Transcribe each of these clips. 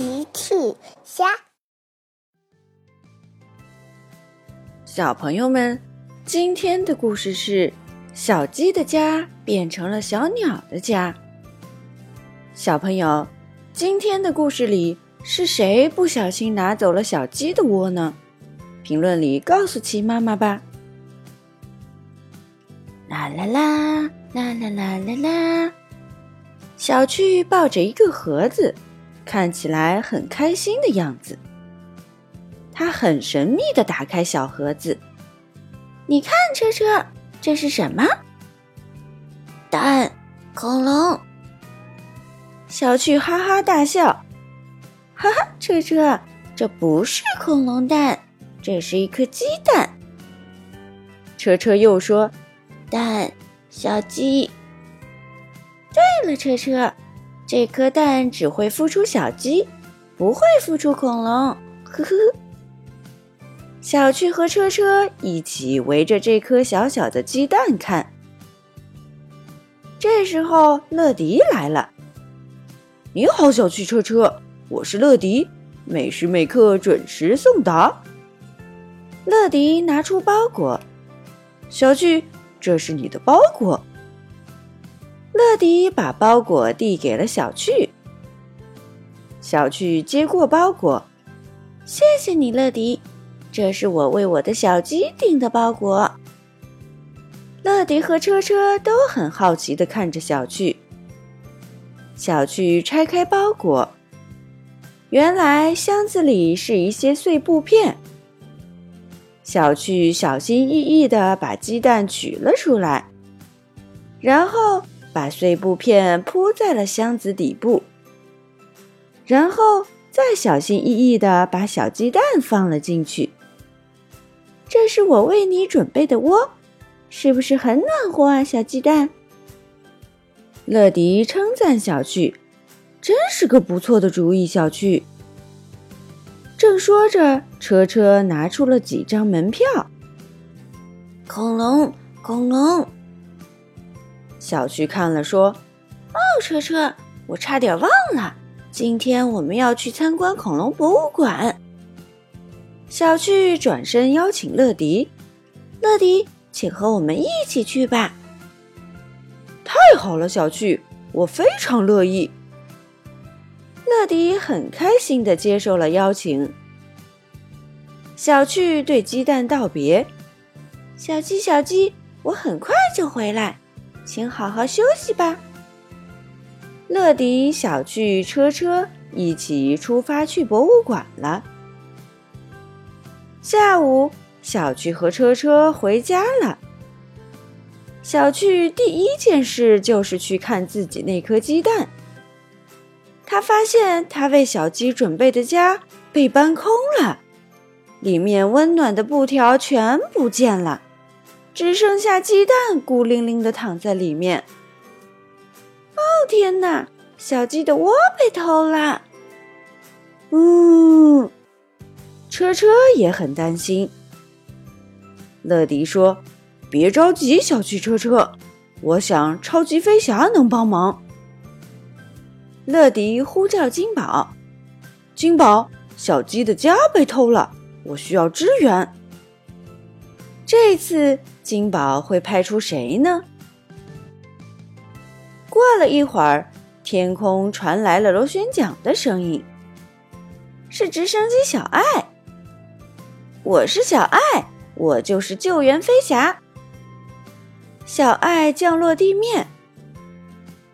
奇趣虾，小朋友们，今天的故事是小鸡的家变成了小鸟的家。小朋友，今天的故事里是谁不小心拿走了小鸡的窝呢？评论里告诉奇妈妈吧。啦啦啦啦啦啦啦啦！小趣抱着一个盒子。看起来很开心的样子。他很神秘的打开小盒子，你看，车车，这是什么？蛋，恐龙。小趣哈哈大笑，哈哈，车车，这不是恐龙蛋，这是一颗鸡蛋。车车又说，蛋，小鸡。对了，车车。这颗蛋只会孵出小鸡，不会孵出恐龙。呵呵。小趣和车车一起围着这颗小小的鸡蛋看。这时候，乐迪来了。你好，小趣车车，我是乐迪，每时每刻准时送达。乐迪拿出包裹，小趣，这是你的包裹。乐迪把包裹递给了小趣，小趣接过包裹，谢谢你，乐迪，这是我为我的小鸡订的包裹。乐迪和车车都很好奇的看着小趣。小趣拆开包裹，原来箱子里是一些碎布片。小趣小心翼翼的把鸡蛋取了出来，然后。把碎布片铺在了箱子底部，然后再小心翼翼地把小鸡蛋放了进去。这是我为你准备的窝，是不是很暖和啊，小鸡蛋？乐迪称赞小趣：“真是个不错的主意，小趣。”正说着，车车拿出了几张门票。恐龙，恐龙。小趣看了，说：“哦，车车，我差点忘了，今天我们要去参观恐龙博物馆。”小趣转身邀请乐迪：“乐迪，请和我们一起去吧。”太好了，小趣，我非常乐意。乐迪很开心的接受了邀请。小趣对鸡蛋道别：“小鸡，小鸡，我很快就回来。”请好好休息吧。乐迪、小趣、车车一起出发去博物馆了。下午，小趣和车车回家了。小趣第一件事就是去看自己那颗鸡蛋。他发现他为小鸡准备的家被搬空了，里面温暖的布条全不见了。只剩下鸡蛋孤零零的躺在里面。哦天哪！小鸡的窝被偷了。嗯！车车也很担心。乐迪说：“别着急，小汽车车，我想超级飞侠能帮忙。”乐迪呼叫金宝：“金宝，小鸡的家被偷了，我需要支援。”这次。金宝会派出谁呢？过了一会儿，天空传来了螺旋桨的声音，是直升机小爱。我是小爱，我就是救援飞侠。小爱降落地面，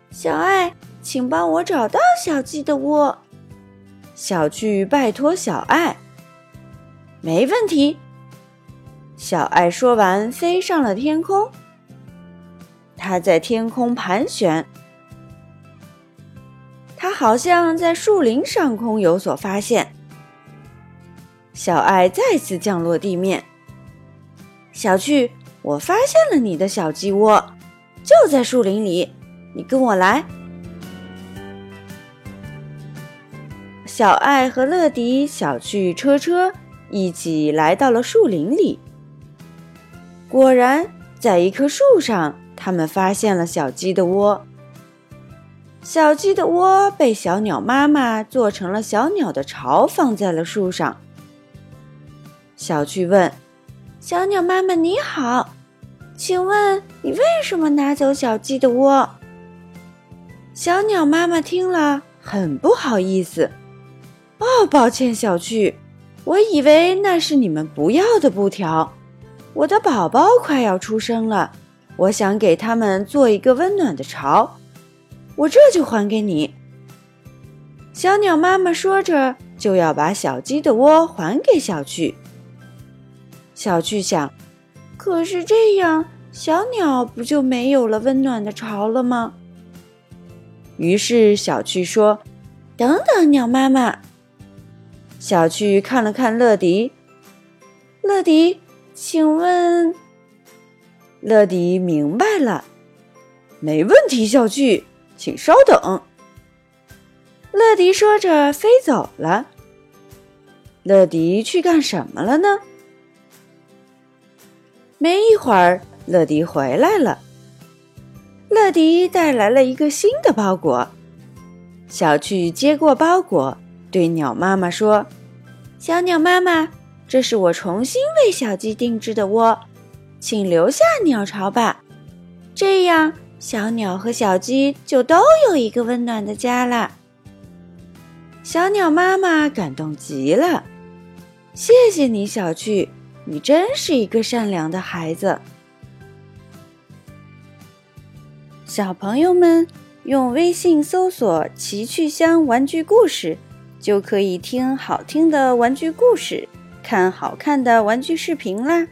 小爱，请帮我找到小鸡的窝。小趣拜托小爱，没问题。小爱说完，飞上了天空。它在天空盘旋，它好像在树林上空有所发现。小爱再次降落地面。小趣，我发现了你的小鸡窝，就在树林里，你跟我来。小爱和乐迪、小趣、车车一起来到了树林里。果然，在一棵树上，他们发现了小鸡的窝。小鸡的窝被小鸟妈妈做成了小鸟的巢，放在了树上。小趣问：“小鸟妈妈你好，请问你为什么拿走小鸡的窝？”小鸟妈妈听了很不好意思：“哦，抱歉，小趣，我以为那是你们不要的布条。我的宝宝快要出生了，我想给他们做一个温暖的巢。”我这就还给你。小鸟妈妈说着，就要把小鸡的窝还给小趣。小趣想，可是这样，小鸟不就没有了温暖的巢了吗？于是小趣说：“等等，鸟妈妈。”小趣看了看乐迪，乐迪，请问？乐迪明白了，没问题，小趣。请稍等。乐迪说着飞走了。乐迪去干什么了呢？没一会儿，乐迪回来了。乐迪带来了一个新的包裹。小趣接过包裹，对鸟妈妈说：“小鸟妈妈，这是我重新为小鸡定制的窝，请留下鸟巢吧。这样。”小鸟和小鸡就都有一个温暖的家了。小鸟妈妈感动极了，谢谢你，小趣，你真是一个善良的孩子。小朋友们用微信搜索“奇趣箱玩具故事”，就可以听好听的玩具故事，看好看的玩具视频啦。